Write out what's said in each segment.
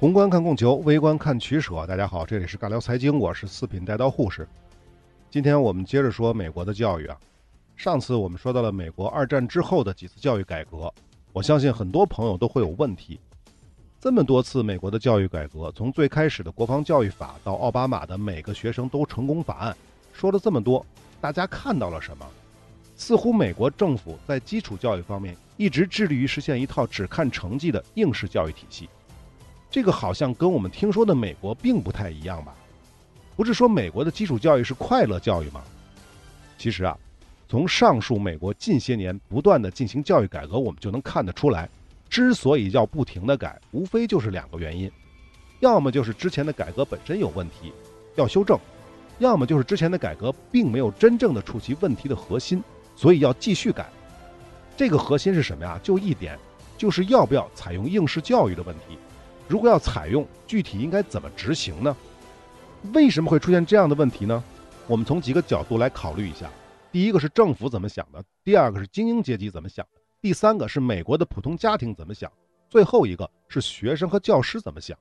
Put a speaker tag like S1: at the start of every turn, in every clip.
S1: 宏观看供求，微观看取舍。大家好，这里是尬聊财经，我是四品带刀护士。今天我们接着说美国的教育啊。上次我们说到了美国二战之后的几次教育改革，我相信很多朋友都会有问题。这么多次美国的教育改革，从最开始的国防教育法到奥巴马的每个学生都成功法案，说了这么多，大家看到了什么？似乎美国政府在基础教育方面一直致力于实现一套只看成绩的应试教育体系。这个好像跟我们听说的美国并不太一样吧？不是说美国的基础教育是快乐教育吗？其实啊，从上述美国近些年不断的进行教育改革，我们就能看得出来，之所以要不停的改，无非就是两个原因：要么就是之前的改革本身有问题，要修正；要么就是之前的改革并没有真正的触及问题的核心，所以要继续改。这个核心是什么呀？就一点，就是要不要采用应试教育的问题。如果要采用，具体应该怎么执行呢？为什么会出现这样的问题呢？我们从几个角度来考虑一下。第一个是政府怎么想的，第二个是精英阶级怎么想的，第三个是美国的普通家庭怎么想，最后一个是学生和教师怎么想。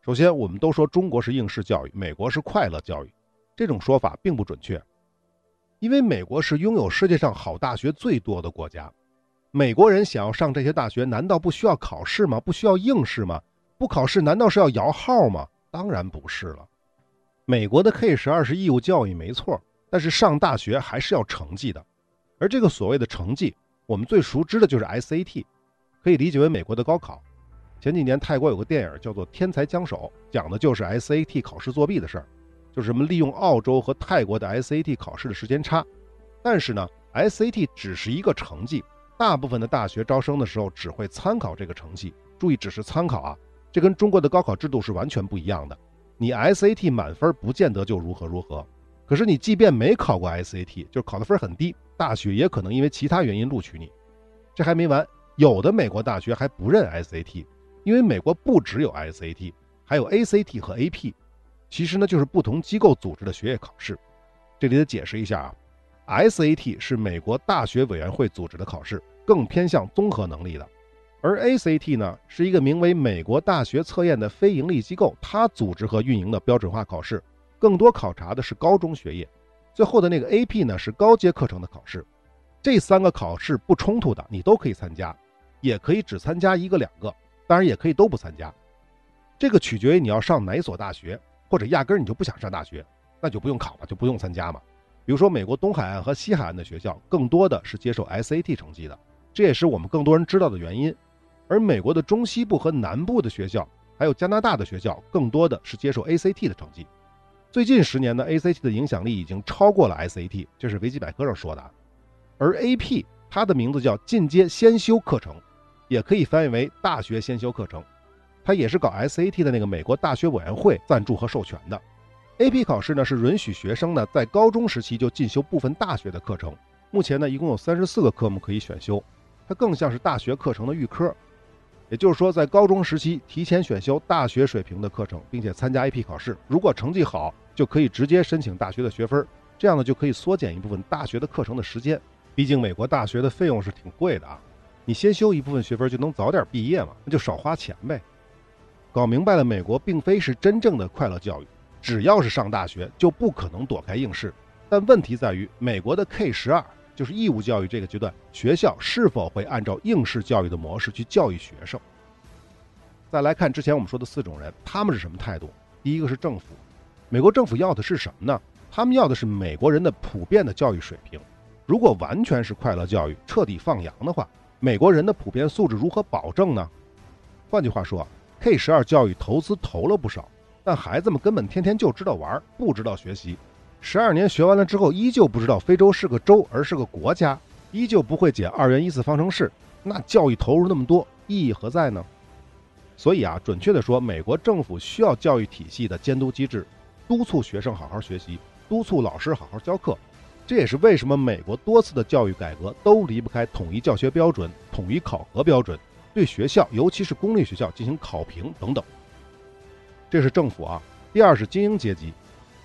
S1: 首先，我们都说中国是应试教育，美国是快乐教育，这种说法并不准确，因为美国是拥有世界上好大学最多的国家。美国人想要上这些大学，难道不需要考试吗？不需要应试吗？不考试难道是要摇号吗？当然不是了。美国的 K 十二是义务教育没错，但是上大学还是要成绩的。而这个所谓的成绩，我们最熟知的就是 SAT，可以理解为美国的高考。前几年泰国有个电影叫做《天才枪手》，讲的就是 SAT 考试作弊的事儿，就是什么利用澳洲和泰国的 SAT 考试的时间差。但是呢，SAT 只是一个成绩。大部分的大学招生的时候只会参考这个成绩，注意只是参考啊，这跟中国的高考制度是完全不一样的。你 SAT 满分不见得就如何如何，可是你即便没考过 SAT，就是考的分很低，大学也可能因为其他原因录取你。这还没完，有的美国大学还不认 SAT，因为美国不只有 SAT，还有 ACT 和 AP，其实呢就是不同机构组织的学业考试。这里得解释一下啊。SAT 是美国大学委员会组织的考试，更偏向综合能力的；而 ACT 呢，是一个名为美国大学测验的非营利机构，它组织和运营的标准化考试，更多考察的是高中学业。最后的那个 AP 呢，是高阶课程的考试。这三个考试不冲突的，你都可以参加，也可以只参加一个两个，当然也可以都不参加。这个取决于你要上哪所大学，或者压根儿你就不想上大学，那就不用考了，就不用参加嘛。比如说，美国东海岸和西海岸的学校更多的是接受 SAT 成绩的，这也是我们更多人知道的原因。而美国的中西部和南部的学校，还有加拿大的学校，更多的是接受 ACT 的成绩。最近十年呢，ACT 的影响力已经超过了 SAT，这是维基百科上说的。而 AP 它的名字叫进阶先修课程，也可以翻译为大学先修课程，它也是搞 SAT 的那个美国大学委员会赞助和授权的。AP 考试呢是允许学生呢在高中时期就进修部分大学的课程，目前呢一共有三十四个科目可以选修，它更像是大学课程的预科，也就是说在高中时期提前选修大学水平的课程，并且参加 AP 考试，如果成绩好就可以直接申请大学的学分，这样呢就可以缩减一部分大学的课程的时间，毕竟美国大学的费用是挺贵的啊，你先修一部分学分就能早点毕业嘛，那就少花钱呗。搞明白了，美国并非是真正的快乐教育。只要是上大学，就不可能躲开应试。但问题在于，美国的 K 十二就是义务教育这个阶段，学校是否会按照应试教育的模式去教育学生？再来看之前我们说的四种人，他们是什么态度？第一个是政府，美国政府要的是什么呢？他们要的是美国人的普遍的教育水平。如果完全是快乐教育，彻底放羊的话，美国人的普遍素质如何保证呢？换句话说，K 十二教育投资投了不少。但孩子们根本天天就知道玩，不知道学习。十二年学完了之后，依旧不知道非洲是个州而是个国家，依旧不会解二元一次方程式。那教育投入那么多，意义何在呢？所以啊，准确的说，美国政府需要教育体系的监督机制，督促学生好好学习，督促老师好好教课。这也是为什么美国多次的教育改革都离不开统一教学标准、统一考核标准，对学校，尤其是公立学校进行考评等等。这是政府啊，第二是精英阶级。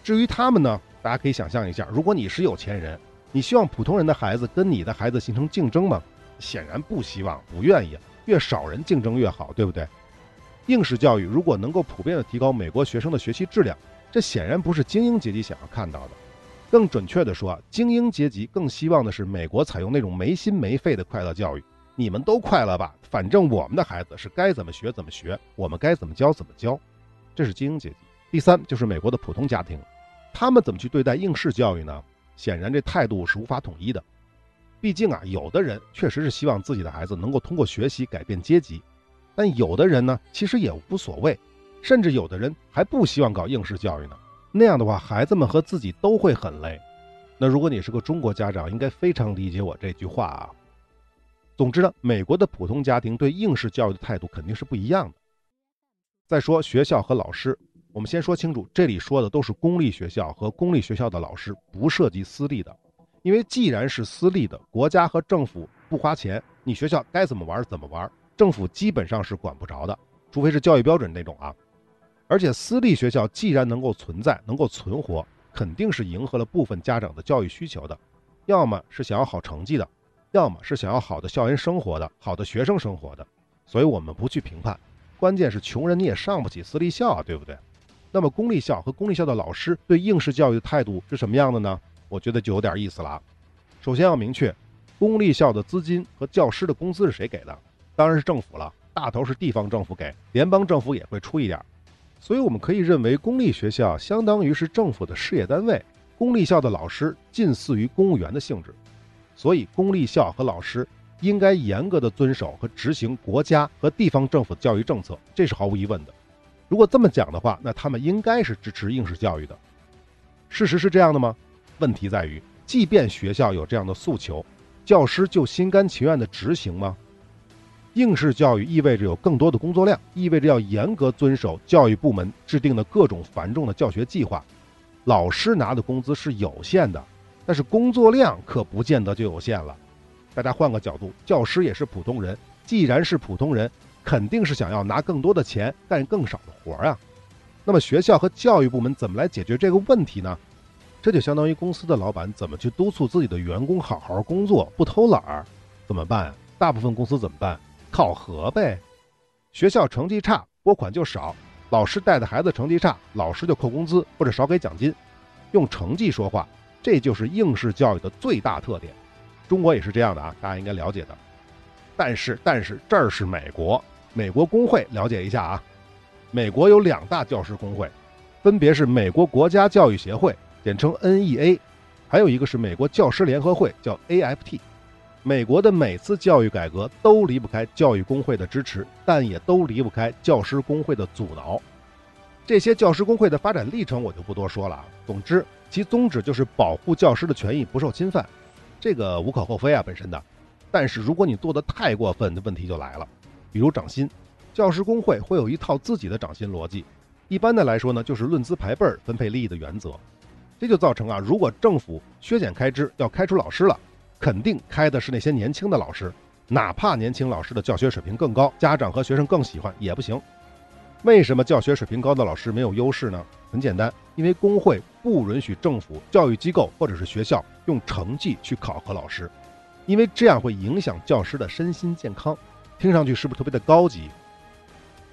S1: 至于他们呢，大家可以想象一下，如果你是有钱人，你希望普通人的孩子跟你的孩子形成竞争吗？显然不希望，不愿意。越少人竞争越好，对不对？应试教育如果能够普遍的提高美国学生的学习质量，这显然不是精英阶级想要看到的。更准确的说，精英阶级更希望的是美国采用那种没心没肺的快乐教育。你们都快乐吧，反正我们的孩子是该怎么学怎么学，我们该怎么教怎么教。这是精英阶级。第三就是美国的普通家庭，他们怎么去对待应试教育呢？显然这态度是无法统一的。毕竟啊，有的人确实是希望自己的孩子能够通过学习改变阶级，但有的人呢，其实也无所谓，甚至有的人还不希望搞应试教育呢。那样的话，孩子们和自己都会很累。那如果你是个中国家长，应该非常理解我这句话啊。总之呢，美国的普通家庭对应试教育的态度肯定是不一样的。再说学校和老师，我们先说清楚，这里说的都是公立学校和公立学校的老师，不涉及私立的。因为既然是私立的，国家和政府不花钱，你学校该怎么玩怎么玩，政府基本上是管不着的，除非是教育标准那种啊。而且私立学校既然能够存在、能够存活，肯定是迎合了部分家长的教育需求的，要么是想要好成绩的，要么是想要好的校园生活的、好的学生生活的。所以我们不去评判，关键是穷人你也上不起私立校啊，对不对？那么公立校和公立校的老师对应试教育的态度是什么样的呢？我觉得就有点意思了。首先要明确，公立校的资金和教师的工资是谁给的？当然是政府了，大头是地方政府给，联邦政府也会出一点。所以我们可以认为，公立学校相当于是政府的事业单位，公立校的老师近似于公务员的性质。所以，公立校和老师应该严格的遵守和执行国家和地方政府的教育政策，这是毫无疑问的。如果这么讲的话，那他们应该是支持应试教育的。事实是这样的吗？问题在于，即便学校有这样的诉求，教师就心甘情愿地执行吗？应试教育意味着有更多的工作量，意味着要严格遵守教育部门制定的各种繁重的教学计划。老师拿的工资是有限的，但是工作量可不见得就有限了。大家换个角度，教师也是普通人，既然是普通人，肯定是想要拿更多的钱干更少的活儿啊。那么学校和教育部门怎么来解决这个问题呢？这就相当于公司的老板怎么去督促自己的员工好好工作，不偷懒儿，怎么办？大部分公司怎么办？考核呗。学校成绩差，拨款就少；老师带的孩子成绩差，老师就扣工资或者少给奖金。用成绩说话，这就是应试教育的最大特点。中国也是这样的啊，大家应该了解的。但是，但是这儿是美国，美国工会了解一下啊。美国有两大教师工会，分别是美国国家教育协会。简称 NEA，还有一个是美国教师联合会，叫 AFT。美国的每次教育改革都离不开教育工会的支持，但也都离不开教师工会的阻挠。这些教师工会的发展历程我就不多说了啊。总之，其宗旨就是保护教师的权益不受侵犯，这个无可厚非啊，本身的。但是如果你做的太过分，的问题就来了。比如涨薪，教师工会会有一套自己的涨薪逻辑。一般的来说呢，就是论资排辈儿分配利益的原则。这就造成啊，如果政府削减开支要开除老师了，肯定开的是那些年轻的老师，哪怕年轻老师的教学水平更高，家长和学生更喜欢也不行。为什么教学水平高的老师没有优势呢？很简单，因为工会不允许政府、教育机构或者是学校用成绩去考核老师，因为这样会影响教师的身心健康。听上去是不是特别的高级？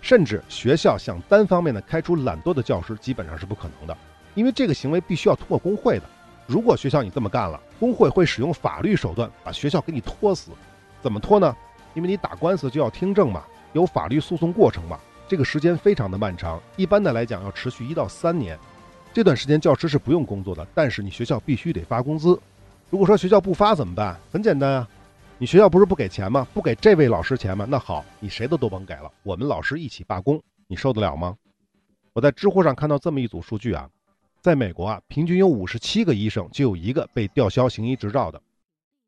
S1: 甚至学校想单方面的开除懒惰的教师，基本上是不可能的。因为这个行为必须要通过工会的，如果学校你这么干了，工会会使用法律手段把学校给你拖死。怎么拖呢？因为你打官司就要听证嘛，有法律诉讼过程嘛，这个时间非常的漫长，一般的来讲要持续一到三年。这段时间教师是不用工作的，但是你学校必须得发工资。如果说学校不发怎么办？很简单啊，你学校不是不给钱吗？不给这位老师钱吗？那好，你谁的都甭给了，我们老师一起罢工，你受得了吗？我在知乎上看到这么一组数据啊。在美国啊，平均有五十七个医生就有一个被吊销行医执照的，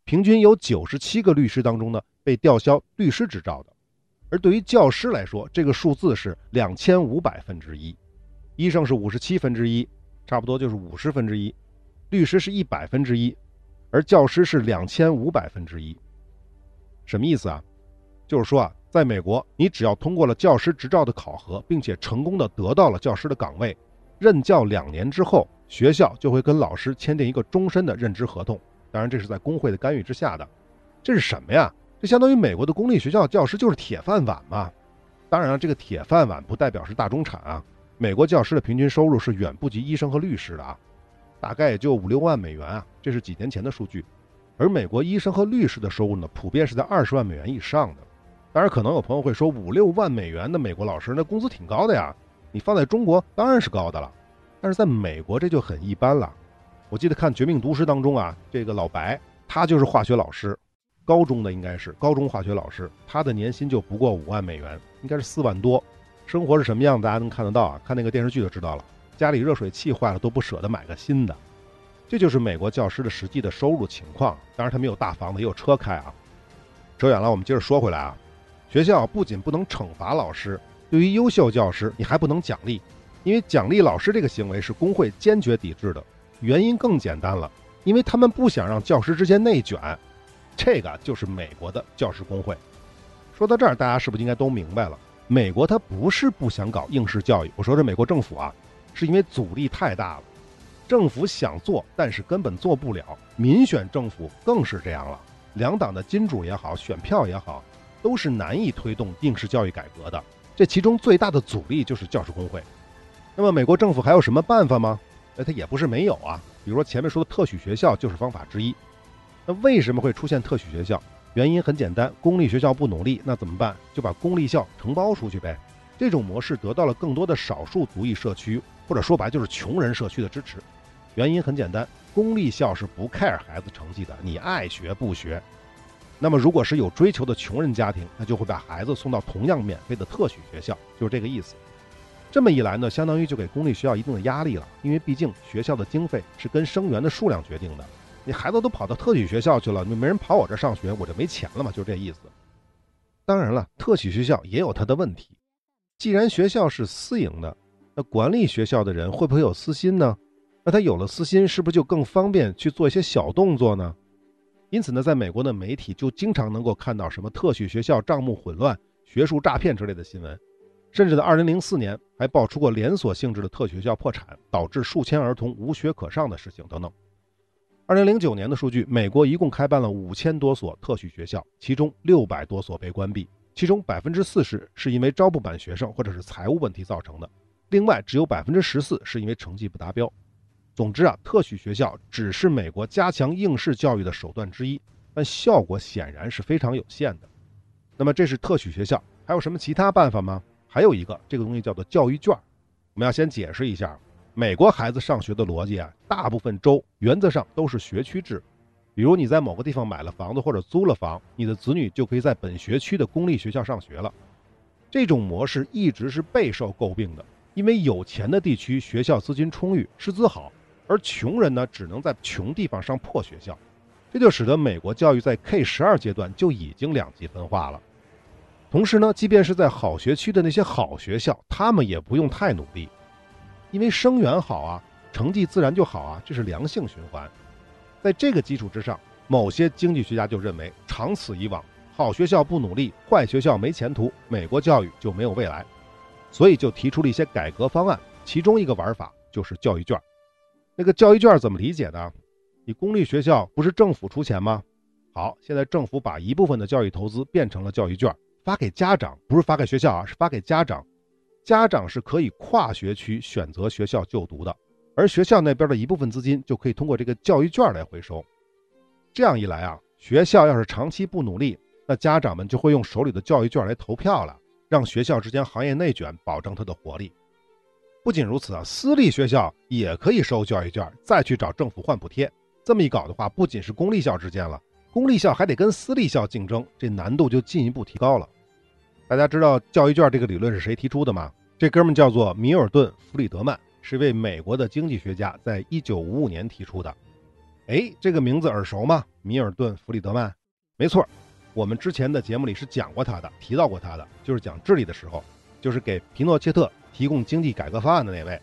S1: 平均有九十七个律师当中呢被吊销律师执照的，而对于教师来说，这个数字是两千五百分之一，医生是五十七分之一，差不多就是五十分之一，律师是一百分之一，而教师是两千五百分之一，什么意思啊？就是说啊，在美国，你只要通过了教师执照的考核，并且成功的得到了教师的岗位。任教两年之后，学校就会跟老师签订一个终身的任职合同。当然，这是在工会的干预之下的。这是什么呀？这相当于美国的公立学校教师就是铁饭碗嘛。当然了，这个铁饭碗不代表是大中产啊。美国教师的平均收入是远不及医生和律师的啊，大概也就五六万美元啊，这是几年前的数据。而美国医生和律师的收入呢，普遍是在二十万美元以上的。当然，可能有朋友会说，五六万美元的美国老师，那工资挺高的呀。你放在中国当然是高的了，但是在美国这就很一般了。我记得看《绝命毒师》当中啊，这个老白他就是化学老师，高中的应该是高中化学老师，他的年薪就不过五万美元，应该是四万多。生活是什么样，大家能看得到啊？看那个电视剧就知道了。家里热水器坏了都不舍得买个新的。这就是美国教师的实际的收入情况。当然，他没有大房子，也有车开啊。扯远了，我们接着说回来啊。学校不仅不能惩罚老师，对于优秀教师，你还不能奖励，因为奖励老师这个行为是工会坚决抵制的。原因更简单了，因为他们不想让教师之间内卷。这个就是美国的教师工会。说到这儿，大家是不是应该都明白了？美国它不是不想搞应试教育，我说这美国政府啊，是因为阻力太大了。政府想做，但是根本做不了。民选政府更是这样了，两党的金主也好，选票也好，都是难以推动应试教育改革的。这其中最大的阻力就是教师工会。那么美国政府还有什么办法吗？哎，它也不是没有啊。比如说前面说的特许学校就是方法之一。那为什么会出现特许学校？原因很简单，公立学校不努力，那怎么办？就把公立校承包出去呗。这种模式得到了更多的少数族裔社区，或者说白就是穷人社区的支持。原因很简单，公立校是不 care 孩子成绩的，你爱学不学。那么，如果是有追求的穷人家庭，那就会把孩子送到同样免费的特许学校，就是这个意思。这么一来呢，相当于就给公立学校一定的压力了，因为毕竟学校的经费是跟生源的数量决定的。你孩子都跑到特许学校去了，你没人跑我这上学，我就没钱了嘛，就这意思。当然了，特许学校也有它的问题。既然学校是私营的，那管理学校的人会不会有私心呢？那他有了私心，是不是就更方便去做一些小动作呢？因此呢，在美国的媒体就经常能够看到什么特许学校账目混乱、学术诈骗之类的新闻，甚至在2004年还爆出过连锁性质的特许学校破产，导致数千儿童无学可上的事情等等。2009年的数据，美国一共开办了五千多所特许学校，其中六百多所被关闭，其中百分之四十是因为招不满学生或者是财务问题造成的，另外只有百分之十四是因为成绩不达标。总之啊，特许学校只是美国加强应试教育的手段之一，但效果显然是非常有限的。那么这是特许学校，还有什么其他办法吗？还有一个，这个东西叫做教育券。我们要先解释一下，美国孩子上学的逻辑啊，大部分州原则上都是学区制。比如你在某个地方买了房子或者租了房，你的子女就可以在本学区的公立学校上学了。这种模式一直是备受诟病的，因为有钱的地区学校资金充裕，师资好。而穷人呢，只能在穷地方上破学校，这就使得美国教育在 K 十二阶段就已经两极分化了。同时呢，即便是在好学区的那些好学校，他们也不用太努力，因为生源好啊，成绩自然就好啊，这是良性循环。在这个基础之上，某些经济学家就认为，长此以往，好学校不努力，坏学校没前途，美国教育就没有未来，所以就提出了一些改革方案，其中一个玩法就是教育券。那个教育券怎么理解呢？你公立学校不是政府出钱吗？好，现在政府把一部分的教育投资变成了教育券，发给家长，不是发给学校啊，是发给家长。家长是可以跨学区选择学校就读的，而学校那边的一部分资金就可以通过这个教育券来回收。这样一来啊，学校要是长期不努力，那家长们就会用手里的教育券来投票了，让学校之间行业内卷，保证它的活力。不仅如此啊，私立学校也可以收教育券，再去找政府换补贴。这么一搞的话，不仅是公立校之间了，公立校还得跟私立校竞争，这难度就进一步提高了。大家知道教育券这个理论是谁提出的吗？这哥们叫做米尔顿·弗里德曼，是一位美国的经济学家，在一九五五年提出的。哎，这个名字耳熟吗？米尔顿·弗里德曼，没错，我们之前的节目里是讲过他的，提到过他的，就是讲智利的时候，就是给皮诺切特。提供经济改革方案的那位，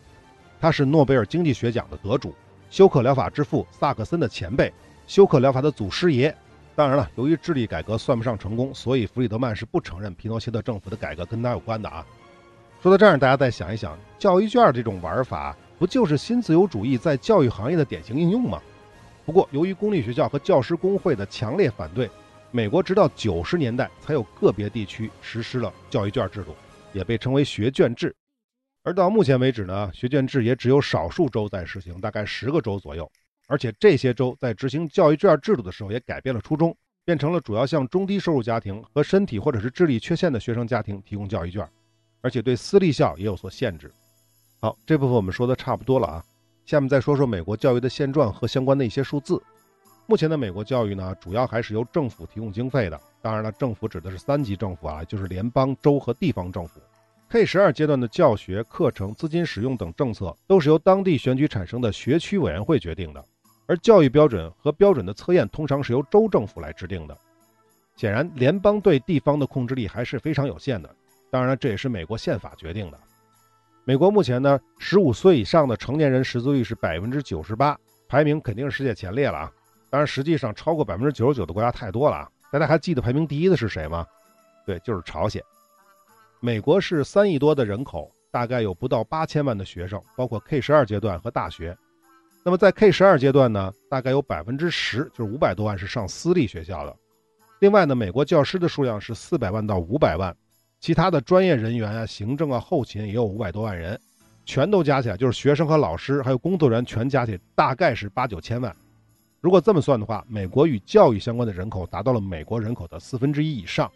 S1: 他是诺贝尔经济学奖的得主，休克疗法之父萨克森的前辈，休克疗法的祖师爷。当然了，由于智力改革算不上成功，所以弗里德曼是不承认皮诺切特政府的改革跟他有关的啊。说到这儿，大家再想一想，教育券这种玩法，不就是新自由主义在教育行业的典型应用吗？不过，由于公立学校和教师工会的强烈反对，美国直到九十年代才有个别地区实施了教育券制度。也被称为学卷制。而到目前为止呢，学卷制也只有少数州在实行，大概十个州左右。而且这些州在执行教育卷制度的时候，也改变了初衷，变成了主要向中低收入家庭和身体或者是智力缺陷的学生家庭提供教育卷，而且对私立校也有所限制。好，这部分我们说的差不多了啊，下面再说说美国教育的现状和相关的一些数字。目前的美国教育呢，主要还是由政府提供经费的。当然了，政府指的是三级政府啊，就是联邦、州和地方政府。K 十二阶段的教学课程、资金使用等政策，都是由当地选举产生的学区委员会决定的。而教育标准和标准的测验，通常是由州政府来制定的。显然，联邦对地方的控制力还是非常有限的。当然，这也是美国宪法决定的。美国目前呢，十五岁以上的成年人识字率是百分之九十八，排名肯定是世界前列了啊。当然，实际上超过百分之九十九的国家太多了啊！大家还记得排名第一的是谁吗？对，就是朝鲜。美国是三亿多的人口，大概有不到八千万的学生，包括 K 十二阶段和大学。那么在 K 十二阶段呢，大概有百分之十，就是五百多万是上私立学校的。另外呢，美国教师的数量是四百万到五百万，其他的专业人员啊、行政啊、后勤也有五百多万人，全都加起来就是学生和老师还有工作人员全加起来大概是八九千万。如果这么算的话，美国与教育相关的人口达到了美国人口的四分之一以上。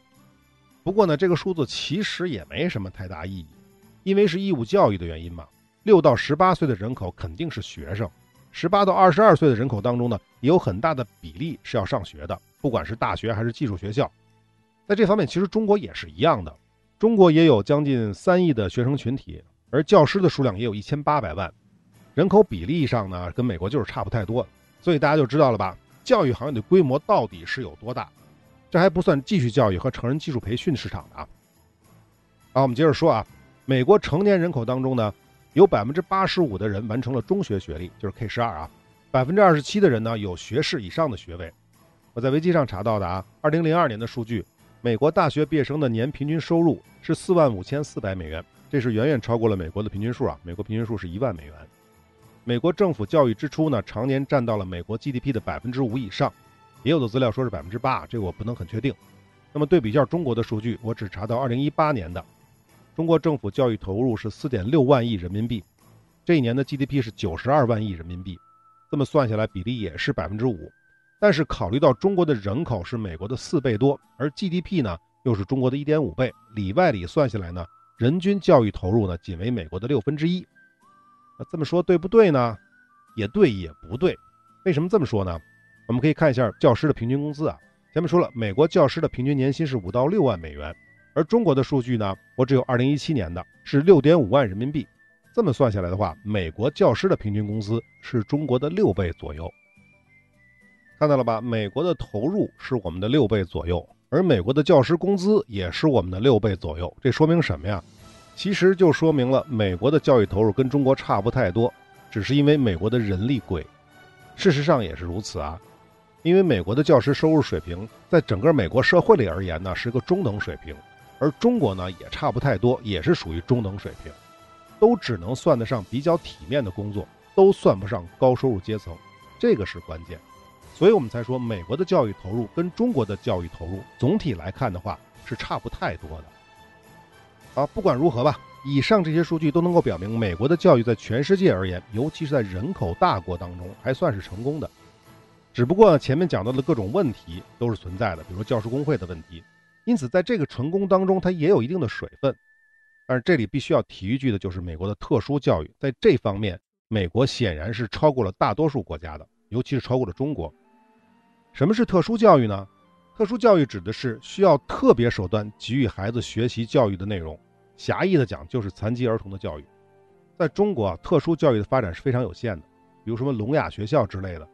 S1: 不过呢，这个数字其实也没什么太大意义，因为是义务教育的原因嘛。六到十八岁的人口肯定是学生，十八到二十二岁的人口当中呢，也有很大的比例是要上学的，不管是大学还是技术学校。在这方面，其实中国也是一样的，中国也有将近三亿的学生群体，而教师的数量也有一千八百万，人口比例上呢，跟美国就是差不太多。所以大家就知道了吧？教育行业的规模到底是有多大？这还不算继续教育和成人技术培训市场的啊。好，我们接着说啊，美国成年人口当中呢，有百分之八十五的人完成了中学学历，就是 K 十二啊。百分之二十七的人呢，有学士以上的学位。我在维基上查到的啊，二零零二年的数据，美国大学毕业生的年平均收入是四万五千四百美元，这是远远超过了美国的平均数啊。美国平均数是一万美元。美国政府教育支出呢，常年占到了美国 GDP 的百分之五以上，也有的资料说是百分之八，这个我不能很确定。那么对比一下中国的数据，我只查到二零一八年的，中国政府教育投入是四点六万亿人民币，这一年的 GDP 是九十二万亿人民币，这么算下来比例也是百分之五。但是考虑到中国的人口是美国的四倍多，而 GDP 呢又是中国的一点五倍，里外里算下来呢，人均教育投入呢仅为美国的六分之一。那这么说对不对呢？也对也不对。为什么这么说呢？我们可以看一下教师的平均工资啊。前面说了，美国教师的平均年薪是五到六万美元，而中国的数据呢，我只有二零一七年的，是六点五万人民币。这么算下来的话，美国教师的平均工资是中国的六倍左右。看到了吧？美国的投入是我们的六倍左右，而美国的教师工资也是我们的六倍左右。这说明什么呀？其实就说明了美国的教育投入跟中国差不太多，只是因为美国的人力贵。事实上也是如此啊，因为美国的教师收入水平在整个美国社会里而言呢是个中等水平，而中国呢也差不太多，也是属于中等水平，都只能算得上比较体面的工作，都算不上高收入阶层，这个是关键。所以我们才说美国的教育投入跟中国的教育投入总体来看的话是差不太多的。啊，不管如何吧，以上这些数据都能够表明，美国的教育在全世界而言，尤其是在人口大国当中，还算是成功的。只不过前面讲到的各种问题都是存在的，比如教师工会的问题。因此，在这个成功当中，它也有一定的水分。但是这里必须要提一句的就是美国的特殊教育，在这方面，美国显然是超过了大多数国家的，尤其是超过了中国。什么是特殊教育呢？特殊教育指的是需要特别手段给予孩子学习教育的内容，狭义的讲就是残疾儿童的教育。在中国啊，特殊教育的发展是非常有限的，比如什么聋哑学校之类的。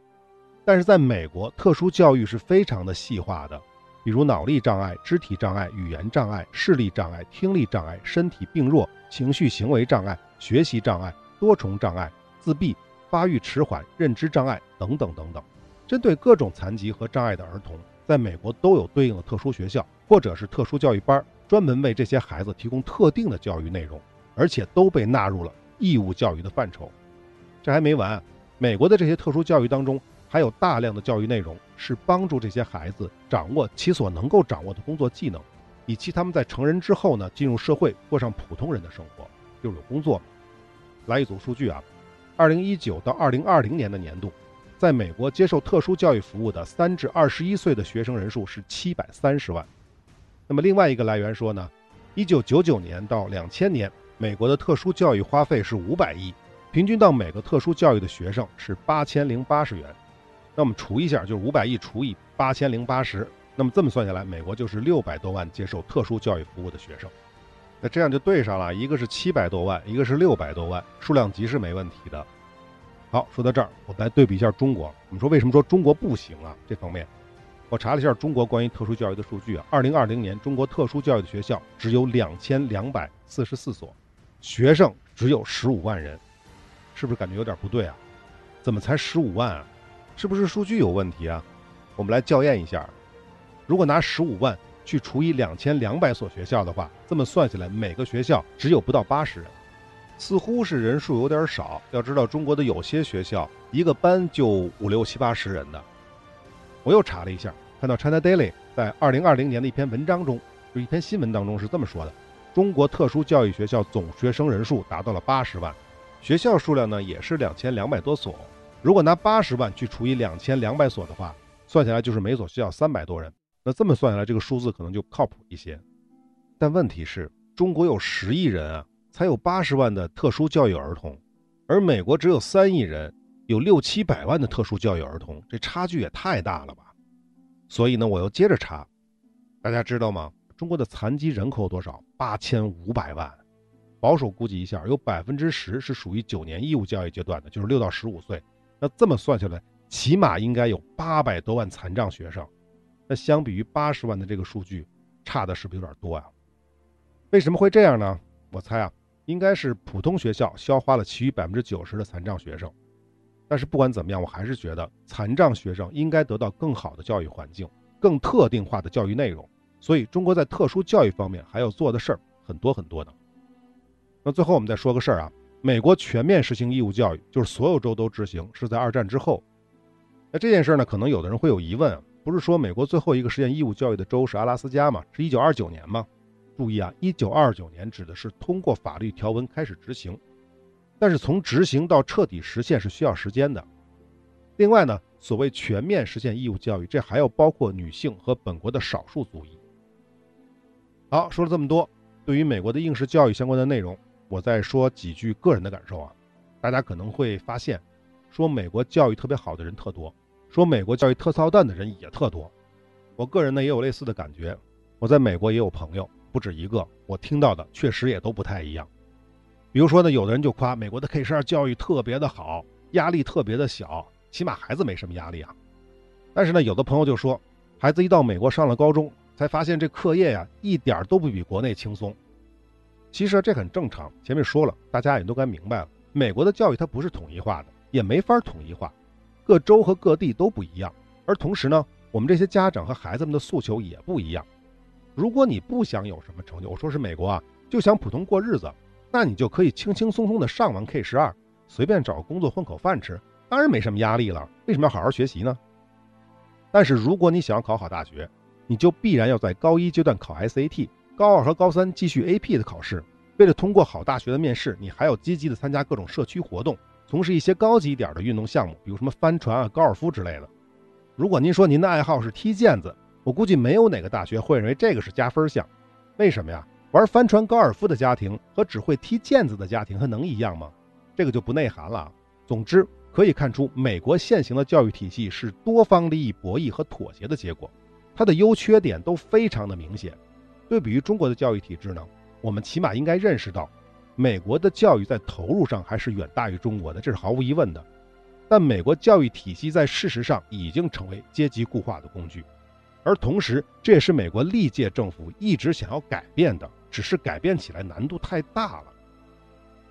S1: 但是在美国，特殊教育是非常的细化的，比如脑力障碍、肢体障碍、语言障碍、视力障碍、听力障碍、身体病弱、情绪行为障碍、学习障碍、多重障碍、自闭、发育迟缓、认知障碍等等等等，针对各种残疾和障碍的儿童。在美国都有对应的特殊学校或者是特殊教育班，专门为这些孩子提供特定的教育内容，而且都被纳入了义务教育的范畴。这还没完，美国的这些特殊教育当中，还有大量的教育内容是帮助这些孩子掌握其所能够掌握的工作技能，以期他们在成人之后呢，进入社会，过上普通人的生活，又有工作。来一组数据啊，二零一九到二零二零年的年度，在美国接受特殊教育服务的三至二十一岁的学生人数是七百三十万。那么另外一个来源说呢，一九九九年到两千年，美国的特殊教育花费是五百亿，平均到每个特殊教育的学生是八千零八十元。那我们除一下，就是五百亿除以八千零八十。那么这么算下来，美国就是六百多万接受特殊教育服务的学生，那这样就对上了，一个是七百多万，一个是六百多万，数量级是没问题的。好，说到这儿，我们来对比一下中国。我们说为什么说中国不行啊？这方面，我查了一下中国关于特殊教育的数据啊，二零二零年中国特殊教育的学校只有两千两百四十四所，学生只有十五万人，是不是感觉有点不对啊？怎么才十五万啊？是不是数据有问题啊？我们来校验一下。如果拿十五万去除以两千两百所学校的话，这么算下来，每个学校只有不到八十人，似乎是人数有点少。要知道，中国的有些学校一个班就五六七八十人的。我又查了一下，看到 China Daily 在二零二零年的一篇文章中，就一篇新闻当中是这么说的：中国特殊教育学校总学生人数达到了八十万，学校数量呢也是两千两百多所。如果拿八十万去除以两千两百所的话，算下来就是每所需要三百多人。那这么算下来，这个数字可能就靠谱一些。但问题是，中国有十亿人啊，才有八十万的特殊教育儿童，而美国只有三亿人，有六七百万的特殊教育儿童，这差距也太大了吧？所以呢，我又接着查，大家知道吗？中国的残疾人口多少？八千五百万。保守估计一下，有百分之十是属于九年义务教育阶段的，就是六到十五岁。那这么算下来，起码应该有八百多万残障学生。那相比于八十万的这个数据，差的是不是有点多呀？为什么会这样呢？我猜啊，应该是普通学校消化了其余百分之九十的残障学生。但是不管怎么样，我还是觉得残障学生应该得到更好的教育环境、更特定化的教育内容。所以中国在特殊教育方面还要做的事儿很多很多的。那最后我们再说个事儿啊，美国全面实行义务教育，就是所有州都执行，是在二战之后。那这件事呢，可能有的人会有疑问。不是说美国最后一个实现义务教育的州是阿拉斯加吗？是一九二九年吗？注意啊，一九二九年指的是通过法律条文开始执行，但是从执行到彻底实现是需要时间的。另外呢，所谓全面实现义务教育，这还要包括女性和本国的少数族裔。好，说了这么多，对于美国的应试教育相关的内容，我再说几句个人的感受啊。大家可能会发现，说美国教育特别好的人特多。说美国教育特操蛋的人也特多，我个人呢也有类似的感觉。我在美国也有朋友，不止一个，我听到的确实也都不太一样。比如说呢，有的人就夸美国的 K 十二教育特别的好，压力特别的小，起码孩子没什么压力啊。但是呢，有的朋友就说，孩子一到美国上了高中，才发现这课业呀一点都不比国内轻松。其实这很正常，前面说了，大家也都该明白了，美国的教育它不是统一化的，也没法统一化。各州和各地都不一样，而同时呢，我们这些家长和孩子们的诉求也不一样。如果你不想有什么成就，我说是美国啊，就想普通过日子，那你就可以轻轻松松的上完 K 十二，随便找个工作混口饭吃，当然没什么压力了。为什么要好好学习呢？但是如果你想要考好大学，你就必然要在高一阶段考 SAT，高二和高三继续 AP 的考试。为了通过好大学的面试，你还要积极的参加各种社区活动。从事一些高级一点的运动项目，比如什么帆船啊、高尔夫之类的。如果您说您的爱好是踢毽子，我估计没有哪个大学会认为这个是加分项。为什么呀？玩帆船、高尔夫的家庭和只会踢毽子的家庭，它能一样吗？这个就不内涵了。总之，可以看出，美国现行的教育体系是多方利益博弈和妥协的结果，它的优缺点都非常的明显。对比于中国的教育体制呢，我们起码应该认识到。美国的教育在投入上还是远大于中国的，这是毫无疑问的。但美国教育体系在事实上已经成为阶级固化的工具，而同时这也是美国历届政府一直想要改变的，只是改变起来难度太大了。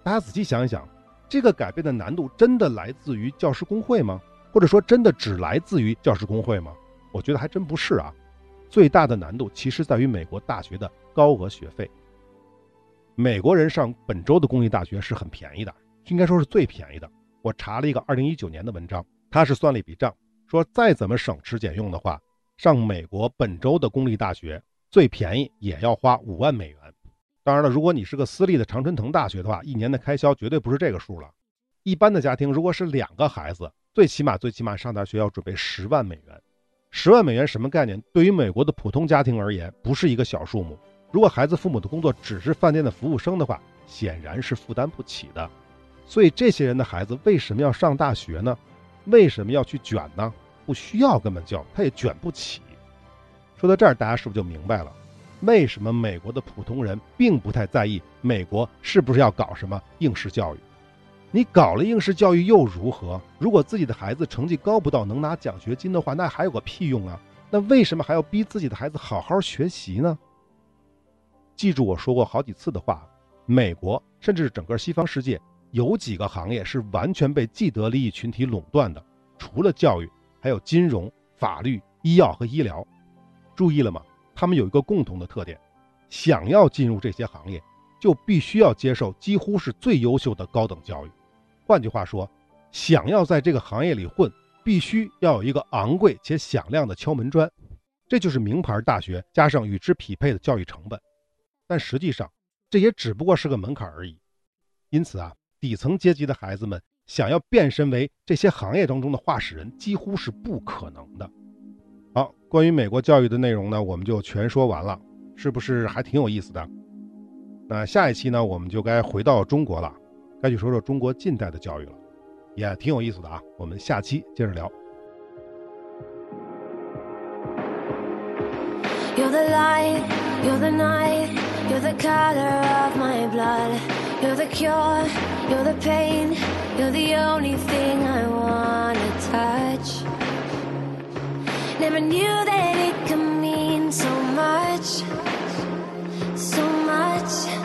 S1: 大家仔细想一想，这个改变的难度真的来自于教师工会吗？或者说真的只来自于教师工会吗？我觉得还真不是啊。最大的难度其实在于美国大学的高额学费。美国人上本州的公立大学是很便宜的，应该说是最便宜的。我查了一个二零一九年的文章，他是算了一笔账，说再怎么省吃俭用的话，上美国本州的公立大学最便宜也要花五万美元。当然了，如果你是个私立的常春藤大学的话，一年的开销绝对不是这个数了。一般的家庭如果是两个孩子，最起码最起码上大学要准备十万美元。十万美元什么概念？对于美国的普通家庭而言，不是一个小数目。如果孩子父母的工作只是饭店的服务生的话，显然是负担不起的。所以这些人的孩子为什么要上大学呢？为什么要去卷呢？不需要根本就他也卷不起。说到这儿，大家是不是就明白了？为什么美国的普通人并不太在意美国是不是要搞什么应试教育？你搞了应试教育又如何？如果自己的孩子成绩高不到能拿奖学金的话，那还有个屁用啊！那为什么还要逼自己的孩子好好学习呢？记住我说过好几次的话：美国甚至是整个西方世界有几个行业是完全被既得利益群体垄断的，除了教育，还有金融、法律、医药和医疗。注意了吗？他们有一个共同的特点：想要进入这些行业，就必须要接受几乎是最优秀的高等教育。换句话说，想要在这个行业里混，必须要有一个昂贵且响亮的敲门砖。这就是名牌大学加上与之匹配的教育成本。但实际上，这也只不过是个门槛而已。因此啊，底层阶级的孩子们想要变身为这些行业当中的话事人，几乎是不可能的。好，关于美国教育的内容呢，我们就全说完了，是不是还挺有意思的？那下一期呢，我们就该回到中国了，该去说说中国近代的教育了，也挺有意思的啊。我们下期接着聊。You're the light, you're the night, you're the color of my blood. You're the cure, you're the pain, you're the only thing I wanna touch. Never knew that it could mean so much, so much.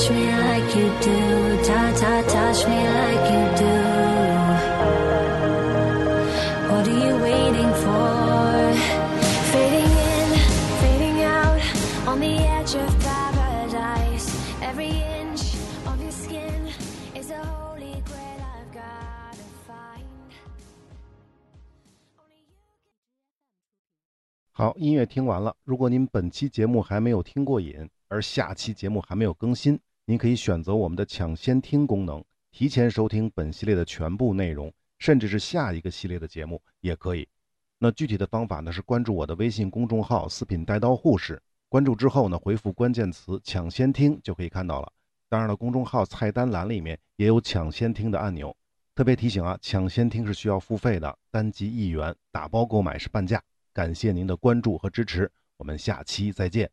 S1: Touch me like you do, ta ta, touch me like you do. What are you waiting for? Fading in, fading out, on the edge of paradise. Every inch of your skin is a holy grail I've gotta find. 好，音乐听完了。如果您本期节目还没有听过瘾，而下期节目还没有更新，您可以选择我们的抢先听功能，提前收听本系列的全部内容，甚至是下一个系列的节目也可以。那具体的方法呢是关注我的微信公众号“四品带刀护士”，关注之后呢回复关键词“抢先听”就可以看到了。当然了，公众号菜单栏里面也有抢先听的按钮。特别提醒啊，抢先听是需要付费的，单集一元，打包购买是半价。感谢您的关注和支持，我们下期再见。